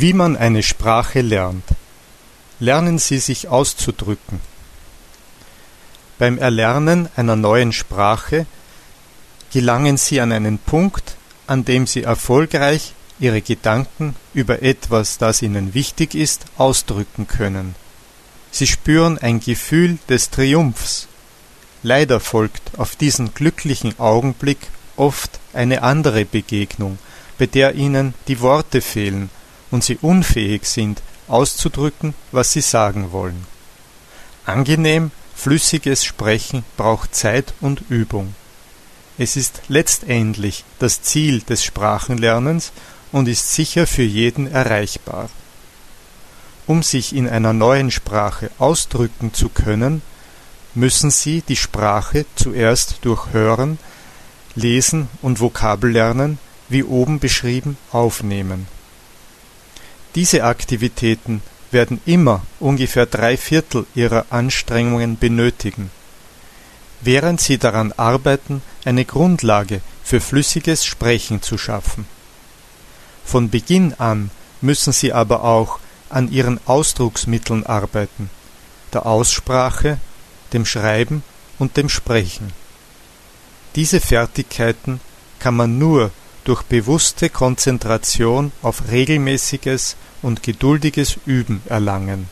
Wie man eine Sprache lernt. Lernen Sie sich auszudrücken. Beim Erlernen einer neuen Sprache gelangen Sie an einen Punkt, an dem Sie erfolgreich Ihre Gedanken über etwas, das Ihnen wichtig ist, ausdrücken können. Sie spüren ein Gefühl des Triumphs. Leider folgt auf diesen glücklichen Augenblick oft eine andere Begegnung, bei der Ihnen die Worte fehlen und sie unfähig sind, auszudrücken, was sie sagen wollen. Angenehm, flüssiges Sprechen braucht Zeit und Übung. Es ist letztendlich das Ziel des Sprachenlernens und ist sicher für jeden erreichbar. Um sich in einer neuen Sprache ausdrücken zu können, müssen Sie die Sprache zuerst durch Hören, Lesen und Vokabellernen, wie oben beschrieben, aufnehmen. Diese Aktivitäten werden immer ungefähr drei Viertel ihrer Anstrengungen benötigen. Während sie daran arbeiten, eine Grundlage für flüssiges Sprechen zu schaffen. Von Beginn an müssen sie aber auch an ihren Ausdrucksmitteln arbeiten, der Aussprache, dem Schreiben und dem Sprechen. Diese Fertigkeiten kann man nur durch bewusste Konzentration auf regelmäßiges und geduldiges Üben erlangen